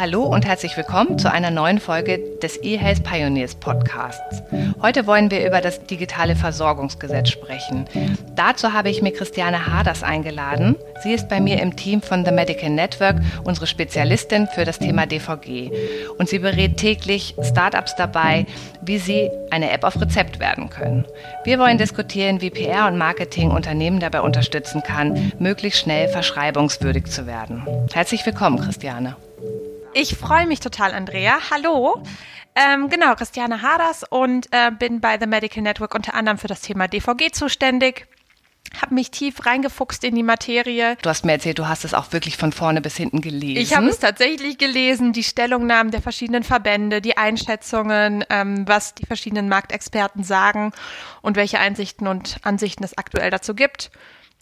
Hallo und herzlich willkommen zu einer neuen Folge des eHealth Pioneers Podcasts. Heute wollen wir über das digitale Versorgungsgesetz sprechen. Dazu habe ich mir Christiane Haders eingeladen. Sie ist bei mir im Team von The Medical Network unsere Spezialistin für das Thema DVG. Und sie berät täglich Startups dabei, wie sie eine App auf Rezept werden können. Wir wollen diskutieren, wie PR und Marketing Unternehmen dabei unterstützen kann, möglichst schnell verschreibungswürdig zu werden. Herzlich willkommen, Christiane. Ich freue mich total, Andrea. Hallo. Ähm, genau, Christiane Haders und äh, bin bei The Medical Network unter anderem für das Thema DVG zuständig. Habe mich tief reingefuchst in die Materie. Du hast mir erzählt, du hast es auch wirklich von vorne bis hinten gelesen. Ich habe es tatsächlich gelesen, die Stellungnahmen der verschiedenen Verbände, die Einschätzungen, ähm, was die verschiedenen Marktexperten sagen und welche Einsichten und Ansichten es aktuell dazu gibt.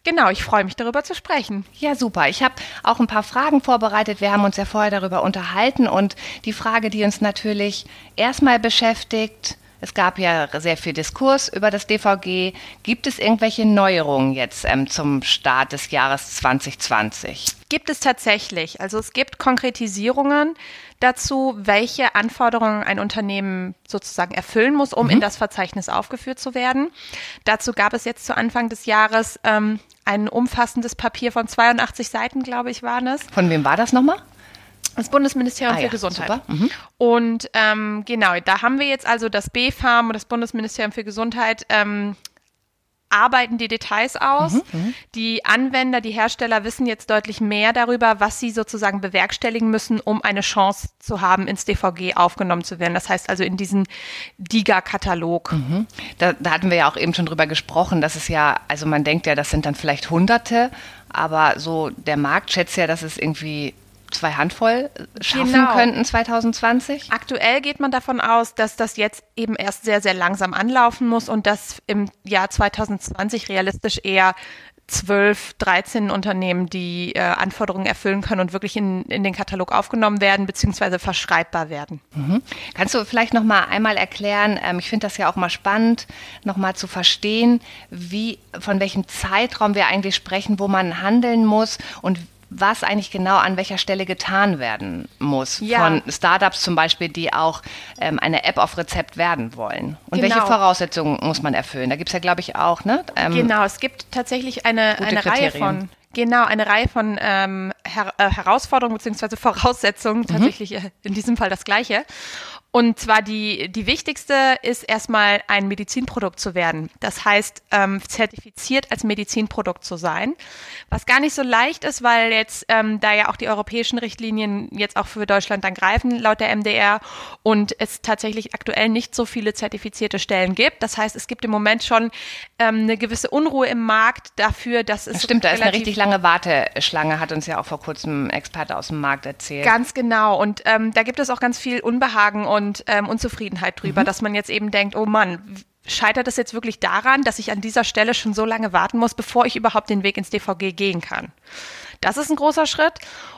Genau, ich freue mich darüber zu sprechen. Ja, super. Ich habe auch ein paar Fragen vorbereitet. Wir haben uns ja vorher darüber unterhalten und die Frage, die uns natürlich erstmal beschäftigt, es gab ja sehr viel Diskurs über das DVG. Gibt es irgendwelche Neuerungen jetzt ähm, zum Start des Jahres 2020? Gibt es tatsächlich. Also es gibt Konkretisierungen dazu, welche Anforderungen ein Unternehmen sozusagen erfüllen muss, um mhm. in das Verzeichnis aufgeführt zu werden. Dazu gab es jetzt zu Anfang des Jahres ähm, ein umfassendes Papier von 82 Seiten, glaube ich, waren es. Von wem war das nochmal? Das Bundesministerium ah, für ja, Gesundheit. Mhm. Und ähm, genau, da haben wir jetzt also das BfArM und das Bundesministerium für Gesundheit ähm, arbeiten die Details aus. Mhm, mhm, die Anwender, die Hersteller wissen jetzt deutlich mehr darüber, was sie sozusagen bewerkstelligen müssen, um eine Chance zu haben, ins DVG aufgenommen zu werden. Das heißt also in diesen DIGA-Katalog. Mhm. Da, da hatten wir ja auch eben schon drüber gesprochen, dass es ja, also man denkt ja, das sind dann vielleicht Hunderte, aber so der Markt schätzt ja, dass es irgendwie zwei Handvoll schaffen genau. könnten 2020? Aktuell geht man davon aus, dass das jetzt eben erst sehr, sehr langsam anlaufen muss und dass im Jahr 2020 realistisch eher 12, 13 Unternehmen, die äh, Anforderungen erfüllen können und wirklich in, in den Katalog aufgenommen werden bzw. verschreibbar werden. Mhm. Kannst du vielleicht noch mal einmal erklären, ähm, ich finde das ja auch mal spannend, noch mal zu verstehen, wie, von welchem Zeitraum wir eigentlich sprechen, wo man handeln muss und was eigentlich genau an welcher Stelle getan werden muss. Ja. Von Startups zum Beispiel, die auch ähm, eine App auf Rezept werden wollen. Und genau. welche Voraussetzungen muss man erfüllen? Da gibt es ja, glaube ich, auch, ne? Ähm, genau, es gibt tatsächlich eine, eine Reihe von. Genau, eine Reihe von ähm, Her äh, Herausforderungen bzw. Voraussetzungen, mhm. tatsächlich äh, in diesem Fall das gleiche. Und zwar die, die wichtigste ist erstmal ein Medizinprodukt zu werden. Das heißt, ähm, zertifiziert als Medizinprodukt zu sein. Was gar nicht so leicht ist, weil jetzt ähm, da ja auch die europäischen Richtlinien jetzt auch für Deutschland dann greifen, laut der MDR, und es tatsächlich aktuell nicht so viele zertifizierte Stellen gibt. Das heißt, es gibt im Moment schon ähm, eine gewisse Unruhe im Markt dafür, dass es. Das stimmt, da ist eine richtig lange Warteschlange, hat uns ja auch vor kurzem ein Experte aus dem Markt erzählt. Ganz genau. Und ähm, da gibt es auch ganz viel Unbehagen und und ähm, Unzufriedenheit drüber, mhm. dass man jetzt eben denkt, oh Mann, scheitert es jetzt wirklich daran, dass ich an dieser Stelle schon so lange warten muss, bevor ich überhaupt den Weg ins DVG gehen kann? Das ist ein großer Schritt.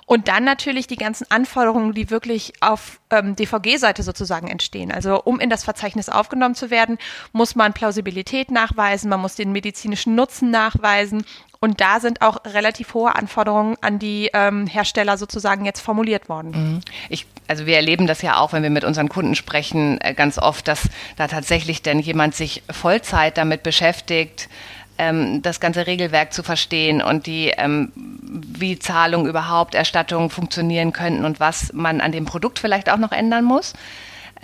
Und dann natürlich die ganzen Anforderungen, die wirklich auf ähm, DVG-Seite sozusagen entstehen. Also um in das Verzeichnis aufgenommen zu werden, muss man Plausibilität nachweisen, man muss den medizinischen Nutzen nachweisen. Und da sind auch relativ hohe Anforderungen an die ähm, Hersteller sozusagen jetzt formuliert worden. Mhm. Ich, also wir erleben das ja auch, wenn wir mit unseren Kunden sprechen, äh, ganz oft, dass da tatsächlich denn jemand sich Vollzeit damit beschäftigt, ähm, das ganze Regelwerk zu verstehen und die, ähm, wie Zahlungen überhaupt, Erstattungen funktionieren könnten und was man an dem Produkt vielleicht auch noch ändern muss.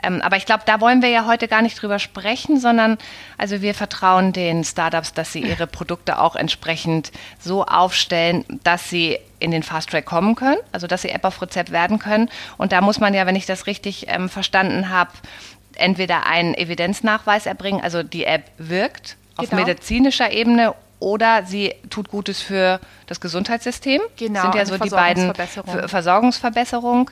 Ähm, aber ich glaube, da wollen wir ja heute gar nicht drüber sprechen, sondern also wir vertrauen den Startups, dass sie ihre Produkte auch entsprechend so aufstellen, dass sie in den Fast Track kommen können, also dass sie App auf Rezept werden können. Und da muss man ja, wenn ich das richtig ähm, verstanden habe, entweder einen Evidenznachweis erbringen, also die App wirkt auf genau. medizinischer Ebene oder sie tut Gutes für das Gesundheitssystem. Genau. Sind ja so die beiden Versorgungsverbesserung.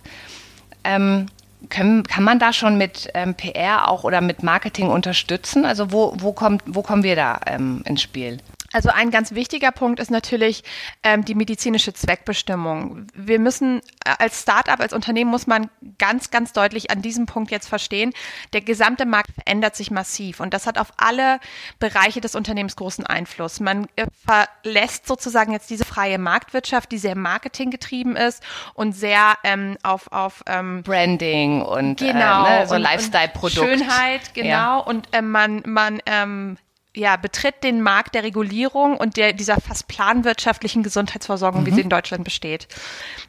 Ähm, können, kann man da schon mit ähm, PR auch oder mit Marketing unterstützen? Also wo, wo, kommt, wo kommen wir da ähm, ins Spiel? Also ein ganz wichtiger Punkt ist natürlich ähm, die medizinische Zweckbestimmung. Wir müssen äh, als Startup, als Unternehmen muss man ganz, ganz deutlich an diesem Punkt jetzt verstehen, der gesamte Markt verändert sich massiv und das hat auf alle Bereiche des Unternehmens großen Einfluss. Man äh, verlässt sozusagen jetzt diese freie Marktwirtschaft, die sehr marketinggetrieben ist und sehr ähm, auf, auf ähm, Branding und äh, genau, äh, ne, so Lifestyle-Produkt. Schönheit, genau. Ja. Und äh, man, man ähm, ja, betritt den Markt der Regulierung und der, dieser fast planwirtschaftlichen Gesundheitsversorgung, mhm. wie sie in Deutschland besteht.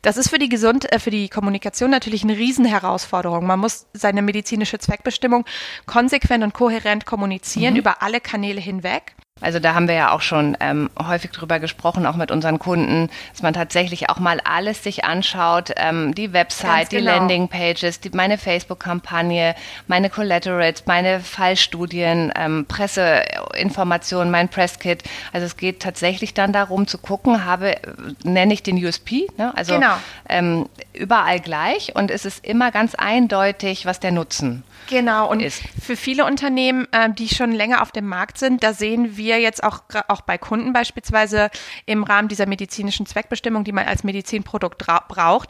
Das ist für die Gesund, äh, für die Kommunikation natürlich eine Riesenherausforderung. Man muss seine medizinische Zweckbestimmung konsequent und kohärent kommunizieren mhm. über alle Kanäle hinweg. Also da haben wir ja auch schon ähm, häufig drüber gesprochen, auch mit unseren Kunden, dass man tatsächlich auch mal alles sich anschaut, ähm, die Website, genau. die Landingpages, die, meine Facebook-Kampagne, meine Collaterals, meine Fallstudien, ähm, Presseinformationen, mein Presskit. Also es geht tatsächlich dann darum zu gucken, habe, nenne ich den USP, ne? also genau. ähm, überall gleich und es ist immer ganz eindeutig, was der Nutzen Genau, und ist. für viele Unternehmen, äh, die schon länger auf dem Markt sind, da sehen wir jetzt auch, auch bei Kunden beispielsweise im Rahmen dieser medizinischen Zweckbestimmung, die man als Medizinprodukt braucht,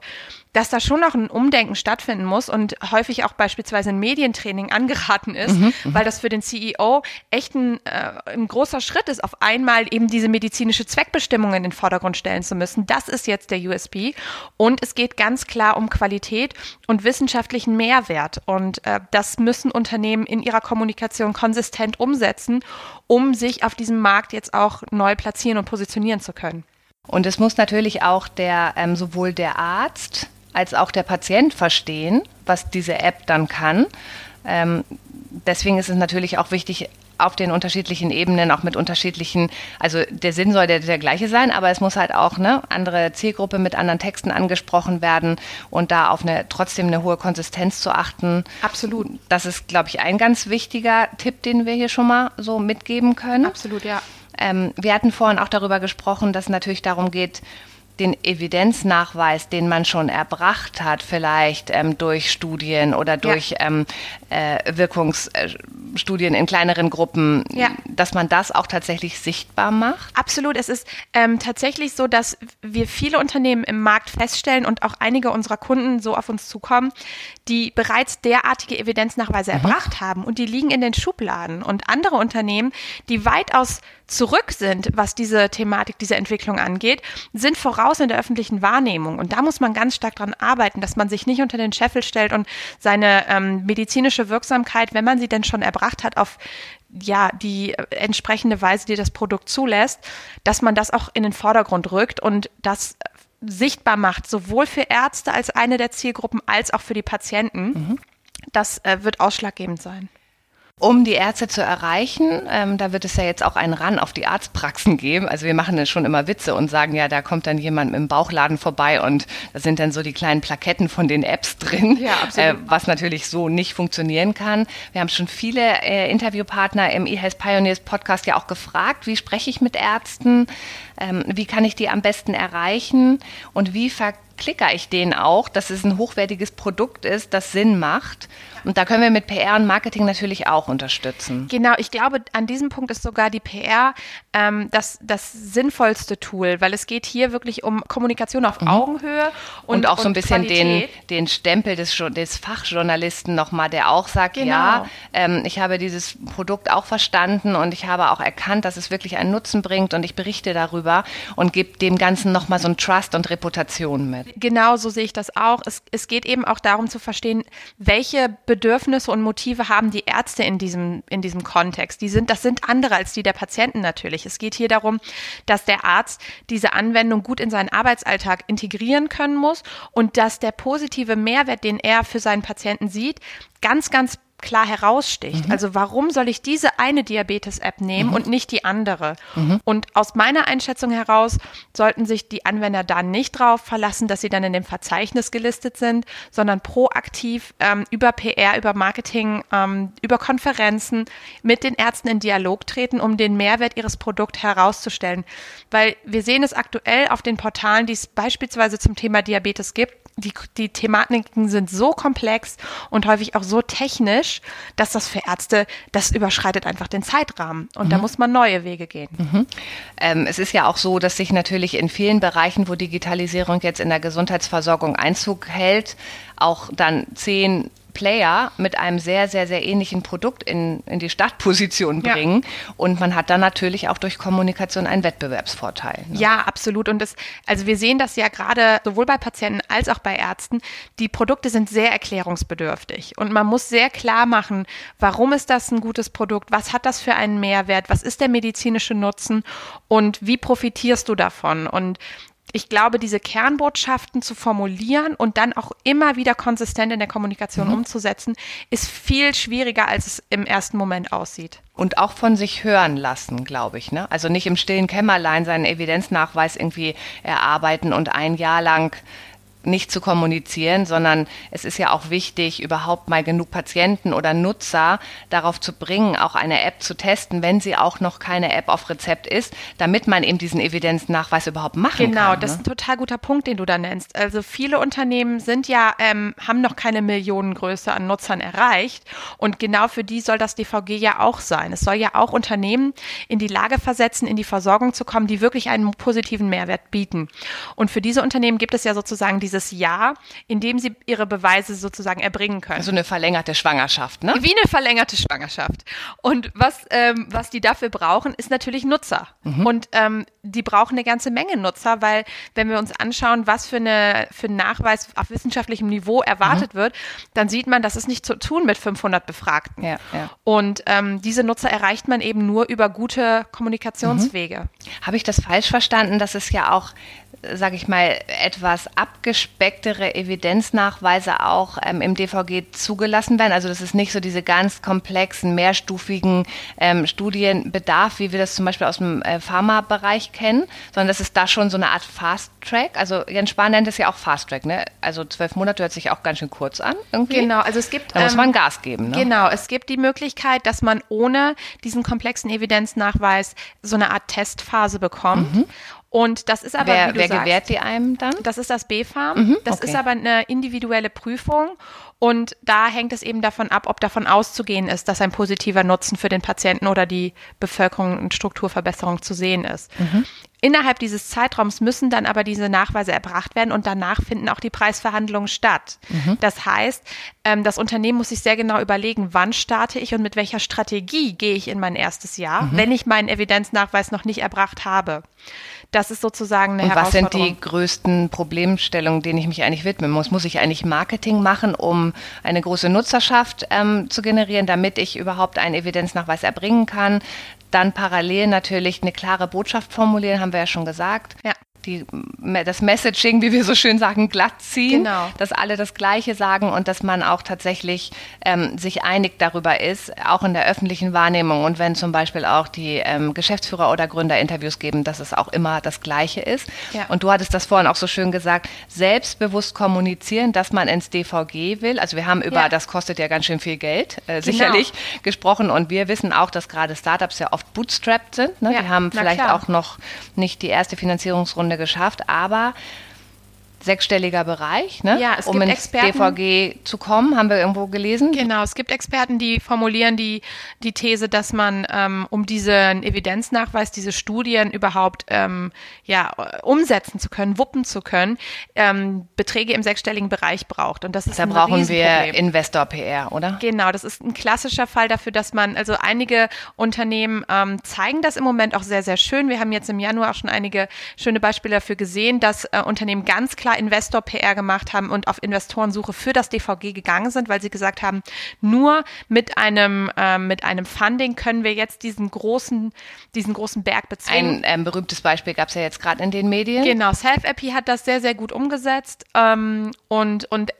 dass da schon noch ein Umdenken stattfinden muss und häufig auch beispielsweise ein Medientraining angeraten ist, mhm, mhm, weil das für den CEO echt ein, äh, ein großer Schritt ist, auf einmal eben diese medizinische Zweckbestimmung in den Vordergrund stellen zu müssen. Das ist jetzt der USB und es geht ganz klar um Qualität und wissenschaftlichen Mehrwert und äh, das müssen Unternehmen in ihrer Kommunikation konsistent umsetzen, um sich auf diesem Markt jetzt auch neu platzieren und positionieren zu können. Und es muss natürlich auch der ähm, sowohl der Arzt als auch der Patient verstehen, was diese App dann kann. Ähm, deswegen ist es natürlich auch wichtig, auf den unterschiedlichen Ebenen, auch mit unterschiedlichen, also der Sinn soll der, der gleiche sein, aber es muss halt auch eine andere Zielgruppe mit anderen Texten angesprochen werden und da auf eine trotzdem eine hohe Konsistenz zu achten. Absolut. Das ist, glaube ich, ein ganz wichtiger Tipp, den wir hier schon mal so mitgeben können. Absolut, ja. Ähm, wir hatten vorhin auch darüber gesprochen, dass es natürlich darum geht, den Evidenznachweis, den man schon erbracht hat, vielleicht ähm, durch Studien oder durch ja. ähm, äh, Wirkungsstudien in kleineren Gruppen, ja. dass man das auch tatsächlich sichtbar macht? Absolut. Es ist ähm, tatsächlich so, dass wir viele Unternehmen im Markt feststellen und auch einige unserer Kunden so auf uns zukommen, die bereits derartige Evidenznachweise mhm. erbracht haben und die liegen in den Schubladen. Und andere Unternehmen, die weitaus zurück sind, was diese Thematik, diese Entwicklung angeht, sind voraus in der öffentlichen Wahrnehmung. Und da muss man ganz stark dran arbeiten, dass man sich nicht unter den Scheffel stellt und seine ähm, medizinische Wirksamkeit, wenn man sie denn schon erbracht hat, auf ja, die entsprechende Weise, die das Produkt zulässt, dass man das auch in den Vordergrund rückt und das sichtbar macht, sowohl für Ärzte als eine der Zielgruppen als auch für die Patienten. Mhm. Das äh, wird ausschlaggebend sein. Um die Ärzte zu erreichen, ähm, da wird es ja jetzt auch einen Ran auf die Arztpraxen geben. Also wir machen ja schon immer Witze und sagen, ja, da kommt dann jemand im Bauchladen vorbei und da sind dann so die kleinen Plaketten von den Apps drin, ja, äh, was natürlich so nicht funktionieren kann. Wir haben schon viele äh, Interviewpartner im eHealth Pioneers Podcast ja auch gefragt, wie spreche ich mit Ärzten, ähm, wie kann ich die am besten erreichen und wie verklicker ich denen auch, dass es ein hochwertiges Produkt ist, das Sinn macht und da können wir mit PR und Marketing natürlich auch unterstützen. Genau, ich glaube, an diesem Punkt ist sogar die PR ähm, das, das sinnvollste Tool, weil es geht hier wirklich um Kommunikation auf mhm. Augenhöhe und, und auch so ein bisschen den, den Stempel des, des Fachjournalisten nochmal, der auch sagt, genau. ja, ähm, ich habe dieses Produkt auch verstanden und ich habe auch erkannt, dass es wirklich einen Nutzen bringt und ich berichte darüber und gebe dem Ganzen nochmal so ein Trust und Reputation mit. Genau, so sehe ich das auch. Es, es geht eben auch darum zu verstehen, welche Be Bedürfnisse und Motive haben die Ärzte in diesem, in diesem Kontext? Die sind, das sind andere als die der Patienten natürlich. Es geht hier darum, dass der Arzt diese Anwendung gut in seinen Arbeitsalltag integrieren können muss und dass der positive Mehrwert, den er für seinen Patienten sieht, ganz, ganz klar heraussticht. Mhm. Also warum soll ich diese eine Diabetes-App nehmen mhm. und nicht die andere? Mhm. Und aus meiner Einschätzung heraus sollten sich die Anwender da nicht drauf verlassen, dass sie dann in dem Verzeichnis gelistet sind, sondern proaktiv ähm, über PR, über Marketing, ähm, über Konferenzen mit den Ärzten in Dialog treten, um den Mehrwert ihres Produkts herauszustellen. Weil wir sehen es aktuell auf den Portalen, die es beispielsweise zum Thema Diabetes gibt, die, die Thematiken sind so komplex und häufig auch so technisch, dass das für Ärzte, das überschreitet einfach den Zeitrahmen. Und mhm. da muss man neue Wege gehen. Mhm. Ähm, es ist ja auch so, dass sich natürlich in vielen Bereichen, wo Digitalisierung jetzt in der Gesundheitsversorgung Einzug hält, auch dann zehn Player mit einem sehr, sehr, sehr ähnlichen Produkt in, in die Startposition bringen. Ja. Und man hat dann natürlich auch durch Kommunikation einen Wettbewerbsvorteil. Ne? Ja, absolut. Und das, also wir sehen das ja gerade sowohl bei Patienten als auch bei Ärzten. Die Produkte sind sehr erklärungsbedürftig. Und man muss sehr klar machen, warum ist das ein gutes Produkt? Was hat das für einen Mehrwert? Was ist der medizinische Nutzen? Und wie profitierst du davon? Und ich glaube, diese Kernbotschaften zu formulieren und dann auch immer wieder konsistent in der Kommunikation mhm. umzusetzen, ist viel schwieriger, als es im ersten Moment aussieht. Und auch von sich hören lassen, glaube ich. Ne? Also nicht im stillen Kämmerlein seinen Evidenznachweis irgendwie erarbeiten und ein Jahr lang nicht zu kommunizieren, sondern es ist ja auch wichtig, überhaupt mal genug Patienten oder Nutzer darauf zu bringen, auch eine App zu testen, wenn sie auch noch keine App auf Rezept ist, damit man eben diesen Evidenznachweis überhaupt machen genau, kann. Genau, das ist ein total guter Punkt, den du da nennst. Also viele Unternehmen sind ja, ähm, haben noch keine Millionengröße an Nutzern erreicht und genau für die soll das DVG ja auch sein. Es soll ja auch Unternehmen in die Lage versetzen, in die Versorgung zu kommen, die wirklich einen positiven Mehrwert bieten. Und für diese Unternehmen gibt es ja sozusagen diese dieses Jahr, in dem sie ihre Beweise sozusagen erbringen können. Also eine verlängerte Schwangerschaft, ne? Wie eine verlängerte Schwangerschaft. Und was, ähm, was die dafür brauchen, ist natürlich Nutzer. Mhm. Und ähm, die brauchen eine ganze Menge Nutzer, weil wenn wir uns anschauen, was für, eine, für einen Nachweis auf wissenschaftlichem Niveau erwartet mhm. wird, dann sieht man, das ist nicht zu tun mit 500 Befragten. Ja, ja. Und ähm, diese Nutzer erreicht man eben nur über gute Kommunikationswege. Mhm. Habe ich das falsch verstanden, dass es ja auch sage ich mal, etwas abgespecktere Evidenznachweise auch ähm, im DVG zugelassen werden. Also dass es nicht so diese ganz komplexen, mehrstufigen ähm, Studien bedarf, wie wir das zum Beispiel aus dem äh, Pharmabereich kennen, sondern dass es da schon so eine Art Fast Track, also Jens Spahn nennt es ja auch Fast Track, ne? Also zwölf Monate hört sich auch ganz schön kurz an. Irgendwie. Genau, also es gibt. Da muss ähm, man Gas geben. Ne? Genau, es gibt die Möglichkeit, dass man ohne diesen komplexen Evidenznachweis so eine Art Testphase bekommt. Mhm. Und das ist aber, wer, wie du wer sagst, gewährt die einem dann? Das ist das B-Farm. Mhm, das okay. ist aber eine individuelle Prüfung. Und da hängt es eben davon ab, ob davon auszugehen ist, dass ein positiver Nutzen für den Patienten oder die Bevölkerung und Strukturverbesserung zu sehen ist. Mhm. Innerhalb dieses Zeitraums müssen dann aber diese Nachweise erbracht werden und danach finden auch die Preisverhandlungen statt. Mhm. Das heißt, ähm, das Unternehmen muss sich sehr genau überlegen, wann starte ich und mit welcher Strategie gehe ich in mein erstes Jahr, mhm. wenn ich meinen Evidenznachweis noch nicht erbracht habe. Das ist sozusagen eine Und was sind die größten Problemstellungen, denen ich mich eigentlich widmen muss? Muss ich eigentlich Marketing machen, um eine große Nutzerschaft ähm, zu generieren, damit ich überhaupt einen Evidenznachweis erbringen kann? Dann parallel natürlich eine klare Botschaft formulieren, haben wir ja schon gesagt. Ja die, das Messaging, wie wir so schön sagen, glatt ziehen, genau. dass alle das Gleiche sagen und dass man auch tatsächlich ähm, sich einig darüber ist, auch in der öffentlichen Wahrnehmung und wenn zum Beispiel auch die ähm, Geschäftsführer oder Gründer Interviews geben, dass es auch immer das Gleiche ist. Ja. Und du hattest das vorhin auch so schön gesagt, selbstbewusst kommunizieren, dass man ins DVG will. Also wir haben über, ja. das kostet ja ganz schön viel Geld, äh, genau. sicherlich gesprochen und wir wissen auch, dass gerade Startups ja oft bootstrapped sind. Ne? Ja. Die haben vielleicht auch noch nicht die erste Finanzierungsrunde Geschafft, aber sechsstelliger Bereich, ne? ja, um ins Experten, DVG zu kommen, haben wir irgendwo gelesen. Genau, es gibt Experten, die formulieren die, die These, dass man, ähm, um diesen Evidenznachweis, diese Studien überhaupt ähm, ja, umsetzen zu können, wuppen zu können, ähm, Beträge im sechsstelligen Bereich braucht. Und das ist da brauchen wir Investor-PR, oder? Genau, das ist ein klassischer Fall dafür, dass man, also einige Unternehmen ähm, zeigen das im Moment auch sehr, sehr schön. Wir haben jetzt im Januar auch schon einige schöne Beispiele dafür gesehen, dass äh, Unternehmen ganz klar Investor-PR gemacht haben und auf Investorensuche für das DVG gegangen sind, weil sie gesagt haben, nur mit einem, äh, mit einem Funding können wir jetzt diesen großen, diesen großen Berg bezwingen. Ein ähm, berühmtes Beispiel gab es ja jetzt gerade in den Medien. Genau, Self-Appy hat das sehr, sehr gut umgesetzt ähm, und, und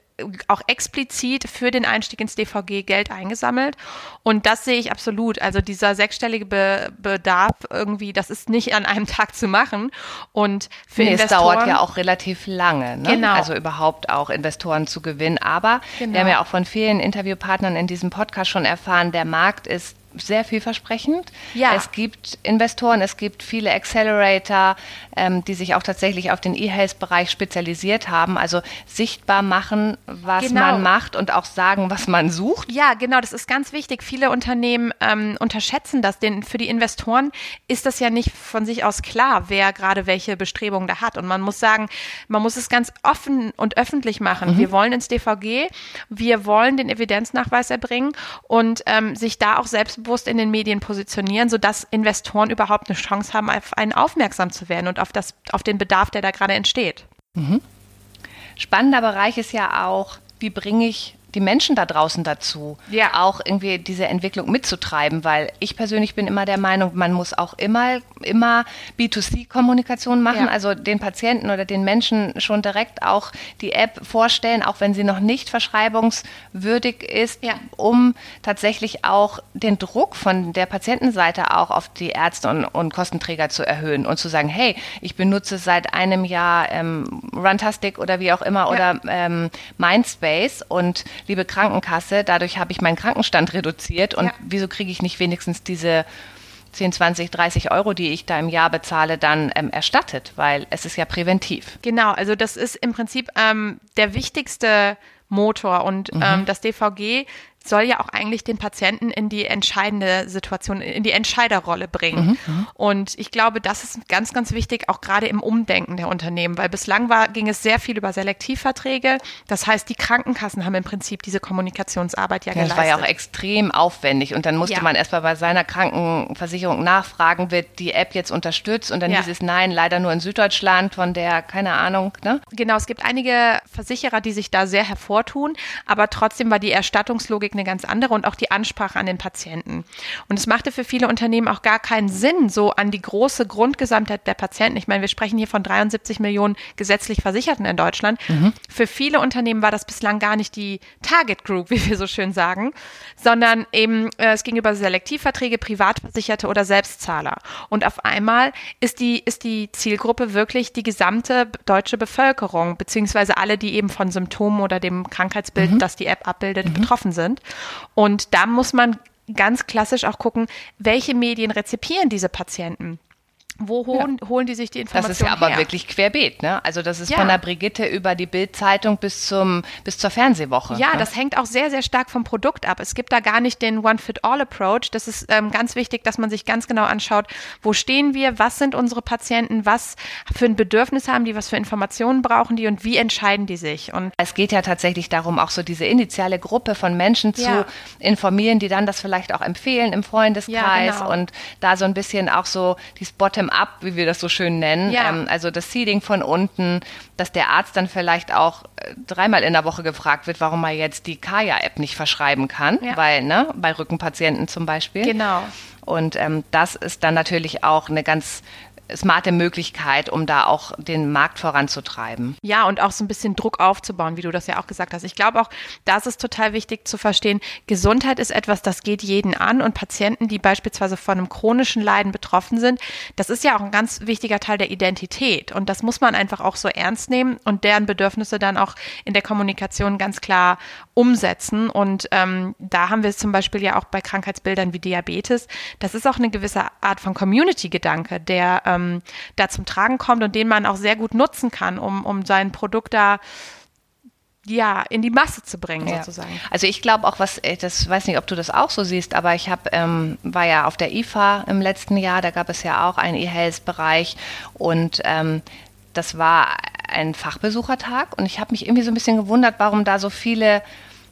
auch explizit für den Einstieg ins DVG Geld eingesammelt. Und das sehe ich absolut. Also dieser sechsstellige Be Bedarf irgendwie, das ist nicht an einem Tag zu machen. Und für nee, Investoren. Es dauert ja auch relativ lange, ne? genau. also überhaupt auch Investoren zu gewinnen. Aber genau. wir haben ja auch von vielen Interviewpartnern in diesem Podcast schon erfahren, der Markt ist sehr vielversprechend. Ja. Es gibt Investoren, es gibt viele Accelerator, ähm, die sich auch tatsächlich auf den E-Health-Bereich spezialisiert haben. Also sichtbar machen, was genau. man macht und auch sagen, was man sucht. Ja, genau, das ist ganz wichtig. Viele Unternehmen ähm, unterschätzen das, denn für die Investoren ist das ja nicht von sich aus klar, wer gerade welche Bestrebungen da hat. Und man muss sagen, man muss es ganz offen und öffentlich machen. Mhm. Wir wollen ins DVG, wir wollen den Evidenznachweis erbringen und ähm, sich da auch selbstbewusst in den Medien positionieren, sodass Investoren überhaupt eine Chance haben, auf einen aufmerksam zu werden und auf, das, auf den Bedarf, der da gerade entsteht. Mhm. Spannender Bereich ist ja auch, wie bringe ich die Menschen da draußen dazu, ja. auch irgendwie diese Entwicklung mitzutreiben, weil ich persönlich bin immer der Meinung, man muss auch immer, immer B2C-Kommunikation machen, ja. also den Patienten oder den Menschen schon direkt auch die App vorstellen, auch wenn sie noch nicht verschreibungswürdig ist, ja. um tatsächlich auch den Druck von der Patientenseite auch auf die Ärzte und, und Kostenträger zu erhöhen und zu sagen, hey, ich benutze seit einem Jahr ähm, Runtastic oder wie auch immer oder ähm, Mindspace und liebe Krankenkasse, dadurch habe ich meinen Krankenstand reduziert und ja. wieso kriege ich nicht wenigstens diese 10, 20, 30 Euro, die ich da im Jahr bezahle, dann ähm, erstattet, weil es ist ja präventiv. Genau, also das ist im Prinzip ähm, der wichtigste Motor und mhm. ähm, das DVG soll ja auch eigentlich den Patienten in die entscheidende Situation, in die Entscheiderrolle bringen. Mhm, mhm. Und ich glaube, das ist ganz, ganz wichtig, auch gerade im Umdenken der Unternehmen, weil bislang war, ging es sehr viel über Selektivverträge. Das heißt, die Krankenkassen haben im Prinzip diese Kommunikationsarbeit ja, ja geleistet. Das war ja auch extrem aufwendig und dann musste ja. man erstmal bei seiner Krankenversicherung nachfragen, wird die App jetzt unterstützt und dann ja. hieß es nein, leider nur in Süddeutschland von der, keine Ahnung. Ne? Genau, es gibt einige Versicherer, die sich da sehr hervortun, aber trotzdem war die Erstattungslogik eine ganz andere und auch die Ansprache an den Patienten. Und es machte für viele Unternehmen auch gar keinen Sinn, so an die große Grundgesamtheit der Patienten. Ich meine, wir sprechen hier von 73 Millionen gesetzlich Versicherten in Deutschland. Mhm. Für viele Unternehmen war das bislang gar nicht die Target Group, wie wir so schön sagen, sondern eben äh, es ging über Selektivverträge, Privatversicherte oder Selbstzahler. Und auf einmal ist die, ist die Zielgruppe wirklich die gesamte deutsche Bevölkerung, beziehungsweise alle, die eben von Symptomen oder dem Krankheitsbild, mhm. das die App abbildet, mhm. betroffen sind. Und da muss man ganz klassisch auch gucken, welche Medien rezipieren diese Patienten. Wo holen, ja. holen die sich die Informationen Das ist ja aber her? wirklich querbeet, ne? Also das ist ja. von der Brigitte über die Bildzeitung bis zum bis zur Fernsehwoche. Ja, ne? das hängt auch sehr sehr stark vom Produkt ab. Es gibt da gar nicht den One Fit All Approach. Das ist ähm, ganz wichtig, dass man sich ganz genau anschaut, wo stehen wir, was sind unsere Patienten, was für ein Bedürfnis haben die, was für Informationen brauchen die und wie entscheiden die sich. Und es geht ja tatsächlich darum, auch so diese initiale Gruppe von Menschen ja. zu informieren, die dann das vielleicht auch empfehlen im Freundeskreis genau. und da so ein bisschen auch so die Bottom bottom-up, wie wir das so schön nennen. Ja. Ähm, also das Seeding von unten, dass der Arzt dann vielleicht auch äh, dreimal in der Woche gefragt wird, warum er jetzt die Kaya-App nicht verschreiben kann, ja. weil, ne, bei Rückenpatienten zum Beispiel. Genau. Und ähm, das ist dann natürlich auch eine ganz smarte Möglichkeit, um da auch den Markt voranzutreiben. Ja, und auch so ein bisschen Druck aufzubauen, wie du das ja auch gesagt hast. Ich glaube auch, das ist total wichtig zu verstehen. Gesundheit ist etwas, das geht jeden an und Patienten, die beispielsweise von einem chronischen Leiden betroffen sind, das ist ja auch ein ganz wichtiger Teil der Identität und das muss man einfach auch so ernst nehmen und deren Bedürfnisse dann auch in der Kommunikation ganz klar umsetzen. Und ähm, da haben wir es zum Beispiel ja auch bei Krankheitsbildern wie Diabetes. Das ist auch eine gewisse Art von Community-Gedanke, der ähm, ähm, da zum Tragen kommt und den man auch sehr gut nutzen kann, um, um sein Produkt da ja, in die Masse zu bringen, ja. sozusagen. Also ich glaube auch, was, äh, das weiß nicht, ob du das auch so siehst, aber ich habe, ähm, war ja auf der IFA im letzten Jahr, da gab es ja auch einen E-Health-Bereich und ähm, das war ein Fachbesuchertag und ich habe mich irgendwie so ein bisschen gewundert, warum da so viele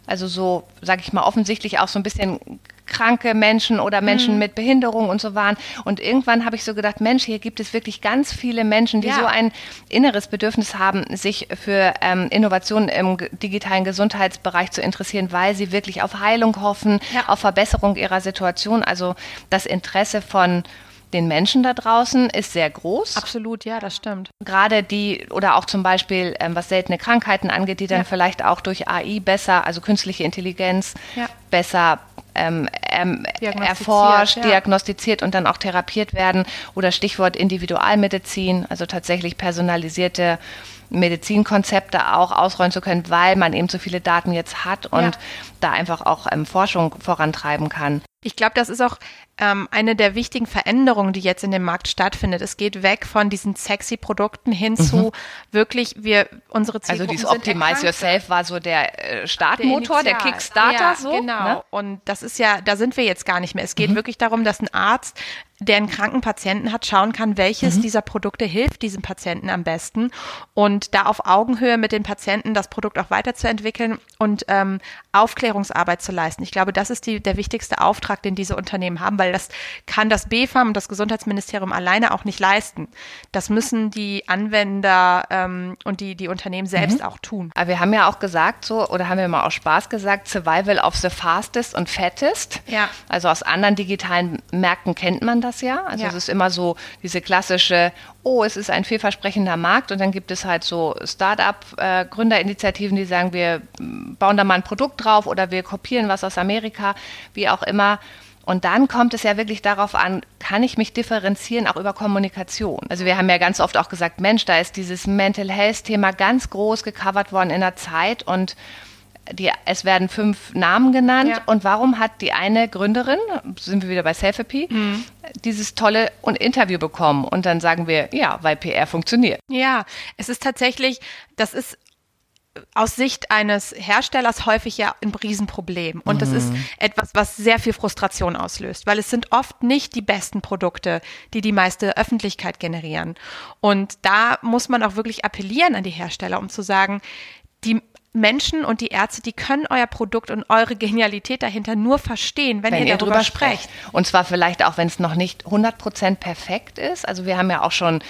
also so, sage ich mal, offensichtlich auch so ein bisschen kranke Menschen oder Menschen mhm. mit Behinderung und so waren. Und irgendwann habe ich so gedacht, Mensch, hier gibt es wirklich ganz viele Menschen, die ja. so ein inneres Bedürfnis haben, sich für ähm, Innovationen im digitalen Gesundheitsbereich zu interessieren, weil sie wirklich auf Heilung hoffen, ja. auf Verbesserung ihrer Situation. Also das Interesse von den Menschen da draußen ist sehr groß. Absolut, ja, das stimmt. Gerade die oder auch zum Beispiel, ähm, was seltene Krankheiten angeht, die dann ja. vielleicht auch durch AI besser, also künstliche Intelligenz, ja. besser ähm, ähm, erforscht, ja. diagnostiziert und dann auch therapiert werden. Oder Stichwort Individualmedizin, also tatsächlich personalisierte Medizinkonzepte auch ausrollen zu können, weil man eben so viele Daten jetzt hat und ja. da einfach auch ähm, Forschung vorantreiben kann. Ich glaube, das ist auch ähm, eine der wichtigen Veränderungen, die jetzt in dem Markt stattfindet. Es geht weg von diesen sexy Produkten hin mhm. zu wirklich wir unsere Zielgruppen Also dieses Optimize Yourself war so der äh, Startmotor, der, der Kickstarter ja, so. Genau. Ne? Und das ist ja, da sind wir jetzt gar nicht mehr. Es geht mhm. wirklich darum, dass ein Arzt der einen kranken Patienten hat, schauen kann, welches mhm. dieser Produkte hilft diesem Patienten am besten und da auf Augenhöhe mit den Patienten das Produkt auch weiterzuentwickeln und ähm, Aufklärungsarbeit zu leisten. Ich glaube, das ist die, der wichtigste Auftrag, den diese Unternehmen haben, weil das kann das BfArM und das Gesundheitsministerium alleine auch nicht leisten. Das müssen die Anwender ähm, und die, die Unternehmen selbst mhm. auch tun. Aber wir haben ja auch gesagt, so, oder haben wir mal aus Spaß gesagt, Survival of the Fastest und Fattest. Ja. Also aus anderen digitalen Märkten kennt man das ja. Also ja. es ist immer so diese klassische, oh, es ist ein vielversprechender Markt und dann gibt es halt so Start-up-Gründerinitiativen, äh, die sagen, wir bauen da mal ein Produkt drauf oder wir kopieren was aus Amerika, wie auch immer. Und dann kommt es ja wirklich darauf an, kann ich mich differenzieren, auch über Kommunikation. Also wir haben ja ganz oft auch gesagt, Mensch, da ist dieses Mental Health-Thema ganz groß gecovert worden in der Zeit und die, es werden fünf Namen genannt. Ja. Und warum hat die eine Gründerin, sind wir wieder bei Selfie, mhm. dieses tolle Interview bekommen? Und dann sagen wir, ja, weil PR funktioniert. Ja, es ist tatsächlich, das ist aus Sicht eines Herstellers häufig ja ein Riesenproblem. Und mhm. das ist mhm. etwas, was sehr viel Frustration auslöst, weil es sind oft nicht die besten Produkte, die die meiste Öffentlichkeit generieren. Und da muss man auch wirklich appellieren an die Hersteller, um zu sagen, die Menschen und die Ärzte, die können euer Produkt und eure Genialität dahinter nur verstehen, wenn, wenn ihr, ihr darüber sprecht. sprecht. Und zwar vielleicht auch, wenn es noch nicht 100% perfekt ist. Also wir haben ja auch schon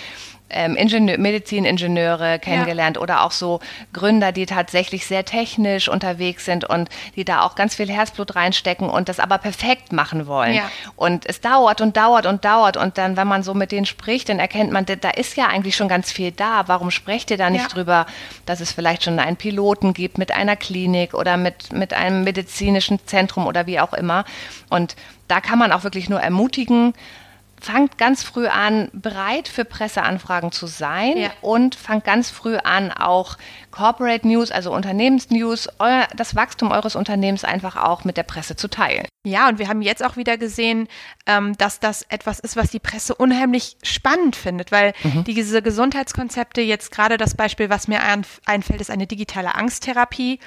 ähm, Ingenieur, Mediziningenieure kennengelernt ja. oder auch so Gründer, die tatsächlich sehr technisch unterwegs sind und die da auch ganz viel Herzblut reinstecken und das aber perfekt machen wollen. Ja. Und es dauert und dauert und dauert und dann, wenn man so mit denen spricht, dann erkennt man, da ist ja eigentlich schon ganz viel da. Warum sprecht ihr da nicht ja. drüber, dass es vielleicht schon einen Piloten gibt mit einer Klinik oder mit, mit einem medizinischen Zentrum oder wie auch immer? Und da kann man auch wirklich nur ermutigen, fangt ganz früh an, bereit für Presseanfragen zu sein ja. und fangt ganz früh an, auch Corporate News, also Unternehmensnews, euer, das Wachstum eures Unternehmens einfach auch mit der Presse zu teilen. Ja, und wir haben jetzt auch wieder gesehen, ähm, dass das etwas ist, was die Presse unheimlich spannend findet, weil mhm. diese Gesundheitskonzepte, jetzt gerade das Beispiel, was mir einfällt, ist eine digitale Angsttherapie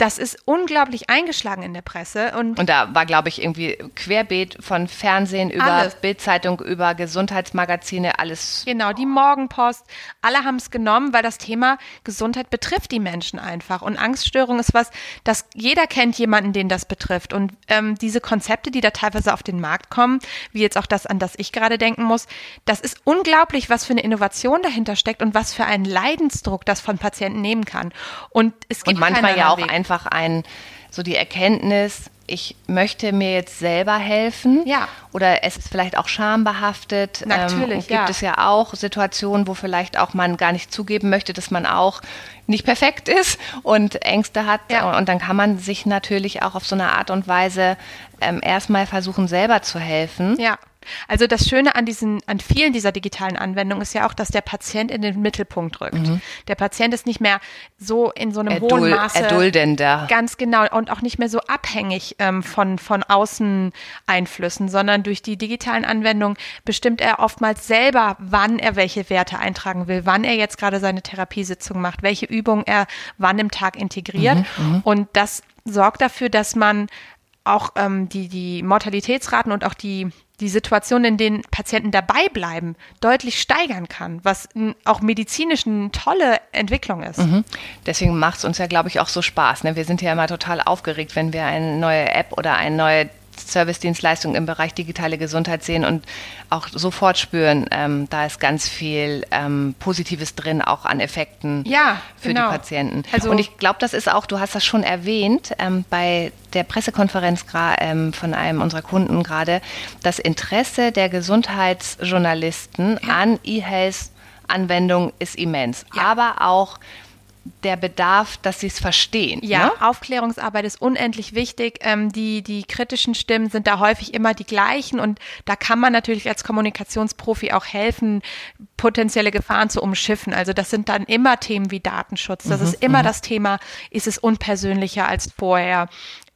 das ist unglaublich eingeschlagen in der Presse. Und, und da war, glaube ich, irgendwie querbeet von Fernsehen über Bildzeitung, über Gesundheitsmagazine, alles. Genau, die Morgenpost, alle haben es genommen, weil das Thema Gesundheit betrifft die Menschen einfach. Und Angststörung ist was, das jeder kennt jemanden, den das betrifft. Und ähm, diese Konzepte, die da teilweise auf den Markt kommen, wie jetzt auch das, an das ich gerade denken muss, das ist unglaublich, was für eine Innovation dahinter steckt und was für einen Leidensdruck das von Patienten nehmen kann. Und es gibt und manchmal ja auch einfach einfach ein, so die Erkenntnis, ich möchte mir jetzt selber helfen. Ja. Oder es ist vielleicht auch schambehaftet. Ähm, Natürlich. Ähm, gibt ja. es ja auch Situationen, wo vielleicht auch man gar nicht zugeben möchte, dass man auch nicht perfekt ist und Ängste hat. Ja. Und dann kann man sich natürlich auch auf so eine Art und Weise ähm, erstmal versuchen, selber zu helfen. Ja. Also das Schöne an diesen, an vielen dieser digitalen Anwendungen ist ja auch, dass der Patient in den Mittelpunkt rückt. Mhm. Der Patient ist nicht mehr so in so einem Erdul hohen Maße erduldender. Ganz genau und auch nicht mehr so abhängig ähm, von von Außeneinflüssen, sondern durch die digitalen Anwendungen bestimmt er oftmals selber, wann er welche Werte eintragen will, wann er jetzt gerade seine Therapiesitzung macht, welche Übungen er wann im Tag integriert mhm, mhm. und das sorgt dafür, dass man auch ähm, die, die Mortalitätsraten und auch die, die Situation, in denen Patienten dabei bleiben, deutlich steigern kann, was auch medizinisch eine tolle Entwicklung ist. Mhm. Deswegen macht es uns ja, glaube ich, auch so Spaß. Ne? Wir sind ja immer total aufgeregt, wenn wir eine neue App oder eine neue Service-Dienstleistungen im Bereich digitale Gesundheit sehen und auch sofort spüren, ähm, da ist ganz viel ähm, Positives drin, auch an Effekten ja, für genau. die Patienten. Also und ich glaube, das ist auch, du hast das schon erwähnt, ähm, bei der Pressekonferenz ähm, von einem unserer Kunden gerade, das Interesse der Gesundheitsjournalisten ja. an E-Health-Anwendungen ist immens. Ja. Aber auch der Bedarf, dass sie es verstehen. Ja, ne? Aufklärungsarbeit ist unendlich wichtig. Ähm, die, die kritischen Stimmen sind da häufig immer die gleichen und da kann man natürlich als Kommunikationsprofi auch helfen, potenzielle Gefahren zu umschiffen. Also das sind dann immer Themen wie Datenschutz. Das mhm, ist immer mhm. das Thema, ist es unpersönlicher als vorher?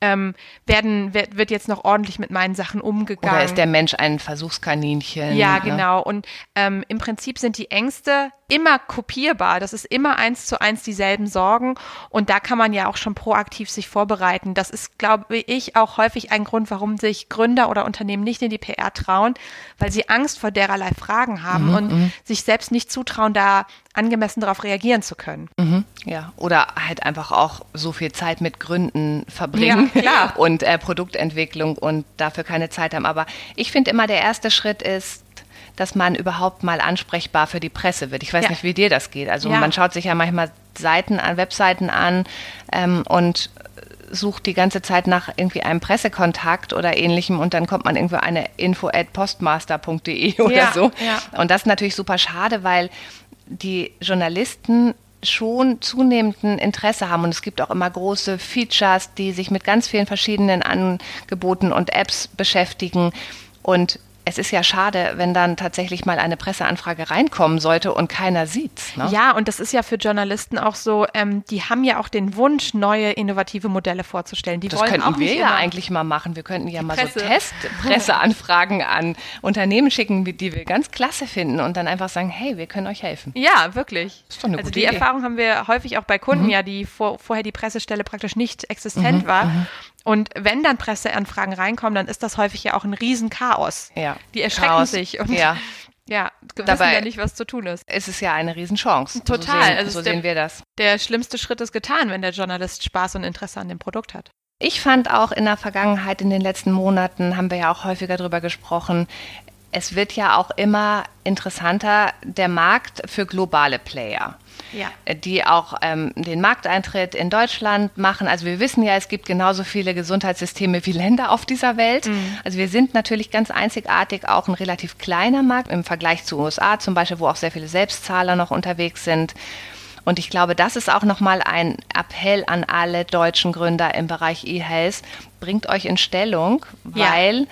ähm, werden, wird, wird jetzt noch ordentlich mit meinen Sachen umgegangen. Oder ist der Mensch ein Versuchskaninchen? Ja, ne? genau. Und ähm, im Prinzip sind die Ängste immer kopierbar. Das ist immer eins zu eins dieselben Sorgen. Und da kann man ja auch schon proaktiv sich vorbereiten. Das ist, glaube ich, auch häufig ein Grund, warum sich Gründer oder Unternehmen nicht in die PR trauen, weil sie Angst vor dererlei Fragen haben mhm, und mhm. sich selbst nicht zutrauen, da angemessen darauf reagieren zu können. Mhm, ja, oder halt einfach auch so viel Zeit mit Gründen verbringen ja, und äh, Produktentwicklung und dafür keine Zeit haben. Aber ich finde immer, der erste Schritt ist, dass man überhaupt mal ansprechbar für die Presse wird. Ich weiß ja. nicht, wie dir das geht. Also ja. man schaut sich ja manchmal Seiten an, Webseiten an ähm, und sucht die ganze Zeit nach irgendwie einem Pressekontakt oder ähnlichem und dann kommt man irgendwo eine info at postmaster.de oder ja, so. Ja. Und das ist natürlich super schade, weil die Journalisten schon zunehmenden Interesse haben und es gibt auch immer große Features, die sich mit ganz vielen verschiedenen Angeboten und Apps beschäftigen und es ist ja schade, wenn dann tatsächlich mal eine Presseanfrage reinkommen sollte und keiner sieht's. Ne? Ja, und das ist ja für Journalisten auch so, ähm, die haben ja auch den Wunsch, neue innovative Modelle vorzustellen. Die das wollen könnten auch wir ja eigentlich mal machen. Wir könnten ja mal Presse. so Testpresseanfragen an Unternehmen schicken, die wir ganz klasse finden und dann einfach sagen, hey, wir können euch helfen. Ja, wirklich. Das ist doch eine also gute die Idee. Erfahrung haben wir häufig auch bei Kunden, mhm. ja, die vor, vorher die Pressestelle praktisch nicht existent mhm. war. Mhm. Und wenn dann Presseanfragen reinkommen, dann ist das häufig ja auch ein Riesenchaos. Ja. Die erschrecken Chaos. sich und ja. Ja, wissen Dabei ja nicht, was zu tun ist. Es ist ja eine Riesenchance. Total. So sehen, also so sehen wir das. Der schlimmste Schritt ist getan, wenn der Journalist Spaß und Interesse an dem Produkt hat. Ich fand auch in der Vergangenheit, in den letzten Monaten, haben wir ja auch häufiger darüber gesprochen, es wird ja auch immer interessanter, der Markt für globale Player. Ja. die auch ähm, den Markteintritt in Deutschland machen. Also wir wissen ja, es gibt genauso viele Gesundheitssysteme wie Länder auf dieser Welt. Mhm. Also wir sind natürlich ganz einzigartig auch ein relativ kleiner Markt im Vergleich zu USA zum Beispiel, wo auch sehr viele Selbstzahler noch unterwegs sind. Und ich glaube, das ist auch nochmal ein Appell an alle deutschen Gründer im Bereich E-Health. Bringt euch in Stellung, weil ja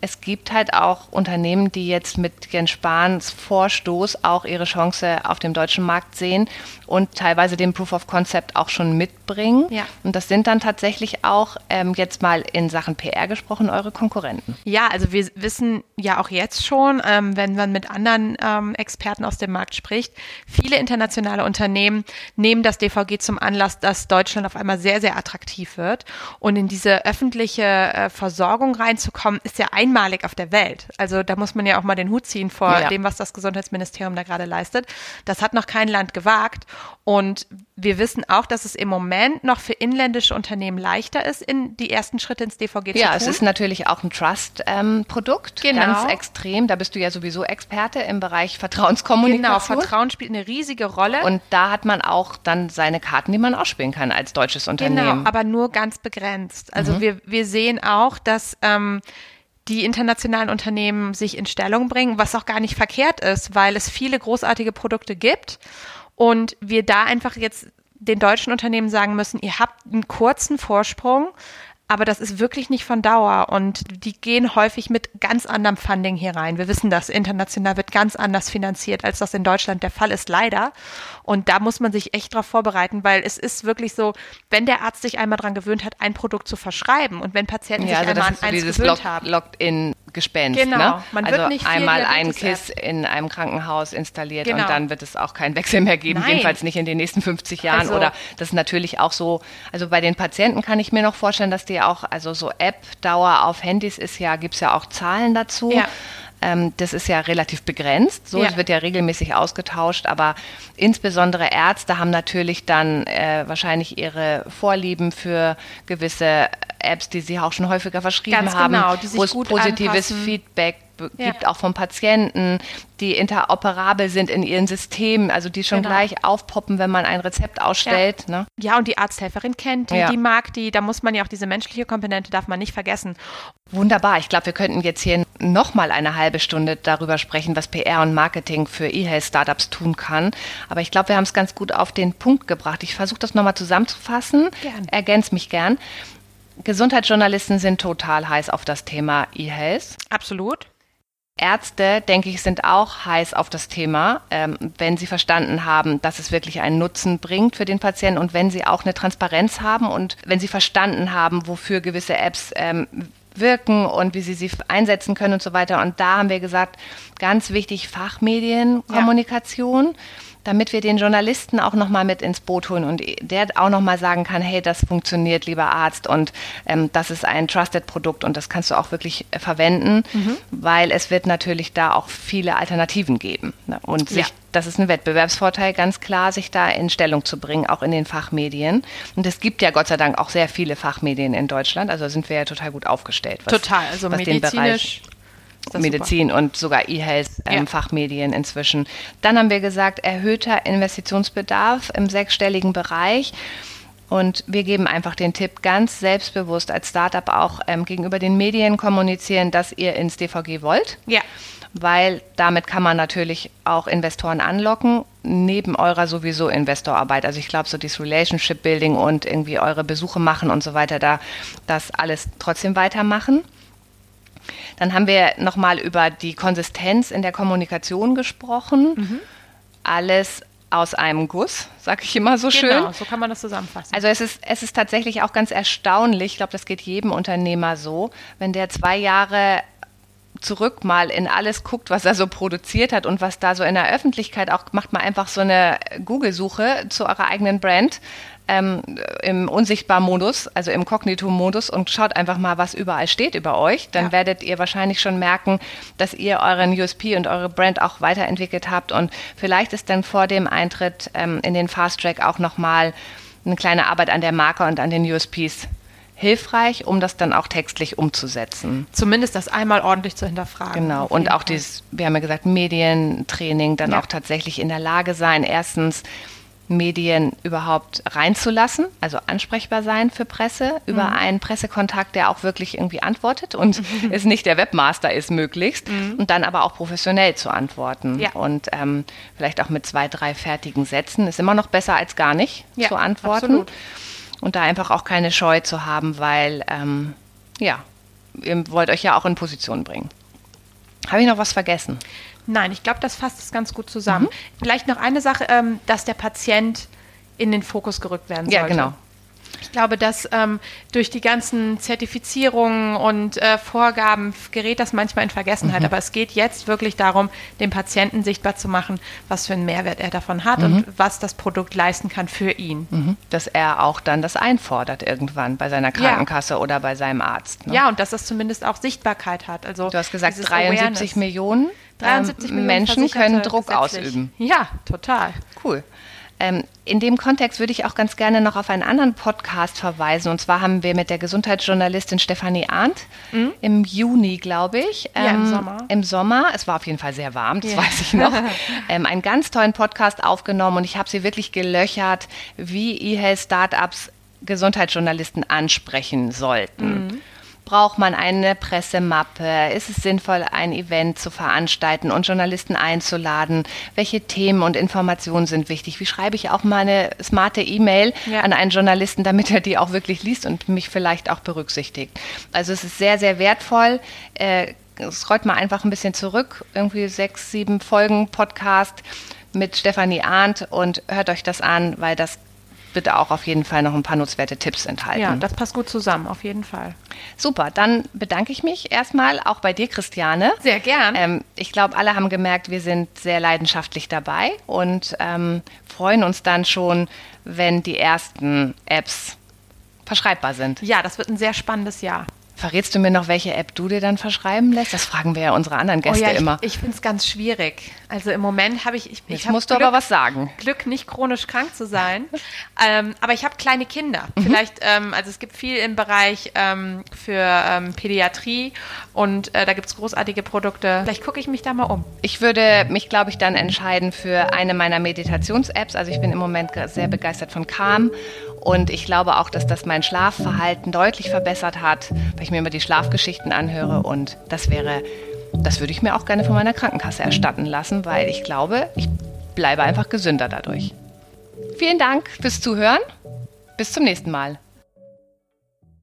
es gibt halt auch Unternehmen, die jetzt mit Jens Spahns Vorstoß auch ihre Chance auf dem deutschen Markt sehen und teilweise den Proof of Concept auch schon mitbringen. Ja. Und das sind dann tatsächlich auch ähm, jetzt mal in Sachen PR gesprochen eure Konkurrenten. Ja, also wir wissen ja auch jetzt schon, ähm, wenn man mit anderen ähm, Experten aus dem Markt spricht, viele internationale Unternehmen nehmen das DVG zum Anlass, dass Deutschland auf einmal sehr, sehr attraktiv wird. Und in diese öffentliche äh, Versorgung reinzukommen, ist ja ein einmalig auf der Welt. Also da muss man ja auch mal den Hut ziehen vor ja. dem, was das Gesundheitsministerium da gerade leistet. Das hat noch kein Land gewagt. Und wir wissen auch, dass es im Moment noch für inländische Unternehmen leichter ist, in die ersten Schritte ins DVG ja, zu tun. Ja, es ist natürlich auch ein Trust-Produkt, ähm, genau. ganz extrem. Da bist du ja sowieso Experte im Bereich Vertrauenskommunikation. Genau, Vertrauen spielt eine riesige Rolle. Und da hat man auch dann seine Karten, die man ausspielen kann als deutsches Unternehmen. Genau, aber nur ganz begrenzt. Also mhm. wir, wir sehen auch, dass ähm, die internationalen Unternehmen sich in Stellung bringen, was auch gar nicht verkehrt ist, weil es viele großartige Produkte gibt und wir da einfach jetzt den deutschen Unternehmen sagen müssen, ihr habt einen kurzen Vorsprung, aber das ist wirklich nicht von Dauer und die gehen häufig mit ganz anderem Funding hier rein. Wir wissen das, international wird ganz anders finanziert, als das in Deutschland der Fall ist, leider. Und da muss man sich echt darauf vorbereiten, weil es ist wirklich so, wenn der Arzt sich einmal daran gewöhnt hat, ein Produkt zu verschreiben und wenn Patienten ja, sich also einmal an eins gewöhnt Lock, haben. Locked-in Gespenst. Genau, ne? man also wird nicht einmal ein KISS in einem Krankenhaus installiert genau. und dann wird es auch keinen Wechsel mehr geben, Nein. jedenfalls nicht in den nächsten 50 Jahren. Also, Oder das ist natürlich auch so, also bei den Patienten kann ich mir noch vorstellen, dass die auch, also so App-Dauer auf Handys ist ja, gibt es ja auch Zahlen dazu. Ja. Ähm, das ist ja relativ begrenzt. So, ja. es wird ja regelmäßig ausgetauscht, aber insbesondere Ärzte haben natürlich dann äh, wahrscheinlich ihre Vorlieben für gewisse Apps, die sie auch schon häufiger verschrieben Ganz haben, genau, wo es positives anpassen. Feedback gibt, ja. auch vom Patienten, die interoperabel sind in ihren Systemen, also die schon genau. gleich aufpoppen, wenn man ein Rezept ausstellt. Ja, ne? ja und die Arzthelferin kennt die, ja. die mag die, da muss man ja auch diese menschliche Komponente, darf man nicht vergessen. Wunderbar, ich glaube, wir könnten jetzt hier nochmal eine halbe Stunde darüber sprechen, was PR und Marketing für E-Health-Startups tun kann. Aber ich glaube, wir haben es ganz gut auf den Punkt gebracht. Ich versuche das nochmal zusammenzufassen, gern. ergänze mich gern. Gesundheitsjournalisten sind total heiß auf das Thema E-Health. Absolut. Ärzte, denke ich, sind auch heiß auf das Thema, ähm, wenn sie verstanden haben, dass es wirklich einen Nutzen bringt für den Patienten und wenn sie auch eine Transparenz haben und wenn sie verstanden haben, wofür gewisse Apps ähm, wirken und wie sie sie einsetzen können und so weiter. Und da haben wir gesagt, ganz wichtig Fachmedienkommunikation. Ja damit wir den Journalisten auch nochmal mit ins Boot holen und der auch nochmal sagen kann, hey, das funktioniert, lieber Arzt, und ähm, das ist ein Trusted-Produkt und das kannst du auch wirklich äh, verwenden, mhm. weil es wird natürlich da auch viele Alternativen geben. Ne? Und sich, ja. das ist ein Wettbewerbsvorteil, ganz klar, sich da in Stellung zu bringen, auch in den Fachmedien. Und es gibt ja Gott sei Dank auch sehr viele Fachmedien in Deutschland, also sind wir ja total gut aufgestellt. Was, total, also medizinisch. Medizin super. und sogar E-Health ähm, ja. Fachmedien inzwischen. Dann haben wir gesagt, erhöhter Investitionsbedarf im sechsstelligen Bereich. Und wir geben einfach den Tipp, ganz selbstbewusst als Startup auch ähm, gegenüber den Medien kommunizieren, dass ihr ins DVG wollt. Ja. Weil damit kann man natürlich auch Investoren anlocken, neben eurer sowieso Investorarbeit. Also ich glaube, so dieses Relationship Building und irgendwie eure Besuche machen und so weiter, da das alles trotzdem weitermachen. Dann haben wir nochmal über die Konsistenz in der Kommunikation gesprochen. Mhm. Alles aus einem Guss, sage ich immer so schön. Genau, so kann man das zusammenfassen. Also es ist, es ist tatsächlich auch ganz erstaunlich, ich glaube, das geht jedem Unternehmer so, wenn der zwei Jahre zurück mal in alles guckt, was er so produziert hat und was da so in der Öffentlichkeit auch macht, mal einfach so eine Google-Suche zu eurer eigenen Brand ähm, im Unsichtbar-Modus, also im Kognito-Modus und schaut einfach mal, was überall steht über euch. Dann ja. werdet ihr wahrscheinlich schon merken, dass ihr euren USP und eure Brand auch weiterentwickelt habt und vielleicht ist dann vor dem Eintritt ähm, in den Fast Track auch nochmal eine kleine Arbeit an der Marke und an den USPs hilfreich, um das dann auch textlich umzusetzen. Zumindest das einmal ordentlich zu hinterfragen. Genau. Und auch dieses, wir haben ja gesagt, Medientraining, dann ja. auch tatsächlich in der Lage sein, erstens Medien überhaupt reinzulassen, also ansprechbar sein für Presse, über mhm. einen Pressekontakt, der auch wirklich irgendwie antwortet und mhm. es nicht der Webmaster ist möglichst mhm. und dann aber auch professionell zu antworten ja. und ähm, vielleicht auch mit zwei, drei fertigen Sätzen ist immer noch besser als gar nicht ja, zu antworten absolut. und da einfach auch keine Scheu zu haben, weil ähm, ja, ihr wollt euch ja auch in Position bringen. Habe ich noch was vergessen? Nein, ich glaube, das fasst es ganz gut zusammen. Mhm. Vielleicht noch eine Sache, ähm, dass der Patient in den Fokus gerückt werden sollte. Ja, genau. Ich glaube, dass ähm, durch die ganzen Zertifizierungen und äh, Vorgaben gerät das manchmal in Vergessenheit. Mhm. Aber es geht jetzt wirklich darum, dem Patienten sichtbar zu machen, was für einen Mehrwert er davon hat mhm. und was das Produkt leisten kann für ihn. Mhm. Dass er auch dann das einfordert irgendwann bei seiner Krankenkasse ja. oder bei seinem Arzt. Ne? Ja, und dass das zumindest auch Sichtbarkeit hat. Also du hast gesagt, 73 Awareness. Millionen. 73 ähm, Millionen Menschen können Druck ausüben. Ja, total. Cool. Ähm, in dem Kontext würde ich auch ganz gerne noch auf einen anderen Podcast verweisen. Und zwar haben wir mit der Gesundheitsjournalistin Stefanie Arndt mhm. im Juni, glaube ich. Ähm, ja, im ähm, Sommer. Im Sommer. Es war auf jeden Fall sehr warm, das ja. weiß ich noch. ähm, einen ganz tollen Podcast aufgenommen und ich habe sie wirklich gelöchert, wie E-Health-Startups Gesundheitsjournalisten ansprechen sollten. Mhm braucht man eine Pressemappe? Ist es sinnvoll, ein Event zu veranstalten und Journalisten einzuladen? Welche Themen und Informationen sind wichtig? Wie schreibe ich auch mal eine smarte E-Mail ja. an einen Journalisten, damit er die auch wirklich liest und mich vielleicht auch berücksichtigt? Also es ist sehr, sehr wertvoll. Äh, es rollt mal einfach ein bisschen zurück, irgendwie sechs, sieben Folgen Podcast mit Stefanie Arndt und hört euch das an, weil das bitte auch auf jeden Fall noch ein paar nutzwerte Tipps enthalten. Ja, das passt gut zusammen, auf jeden Fall. Super, dann bedanke ich mich erstmal auch bei dir, Christiane. Sehr gern. Ähm, ich glaube, alle haben gemerkt, wir sind sehr leidenschaftlich dabei und ähm, freuen uns dann schon, wenn die ersten Apps verschreibbar sind. Ja, das wird ein sehr spannendes Jahr. Verrätst du mir noch, welche App du dir dann verschreiben lässt? Das fragen wir ja unsere anderen Gäste oh ja, immer. Ich, ich finde es ganz schwierig. Also im Moment habe ich. ich Jetzt ich musst Glück, du aber was sagen. Glück, nicht chronisch krank zu sein. ähm, aber ich habe kleine Kinder. Mhm. Vielleicht, ähm, also es gibt viel im Bereich ähm, für ähm, Pädiatrie und äh, da gibt es großartige Produkte. Vielleicht gucke ich mich da mal um. Ich würde mich, glaube ich, dann entscheiden für eine meiner Meditations-Apps. Also ich bin im Moment sehr begeistert von Calm und ich glaube auch, dass das mein Schlafverhalten deutlich verbessert hat, weil ich mir immer die Schlafgeschichten anhöre. Und das wäre, das würde ich mir auch gerne von meiner Krankenkasse erstatten lassen, weil ich glaube, ich bleibe einfach gesünder dadurch. Vielen Dank fürs Zuhören. Bis zum nächsten Mal.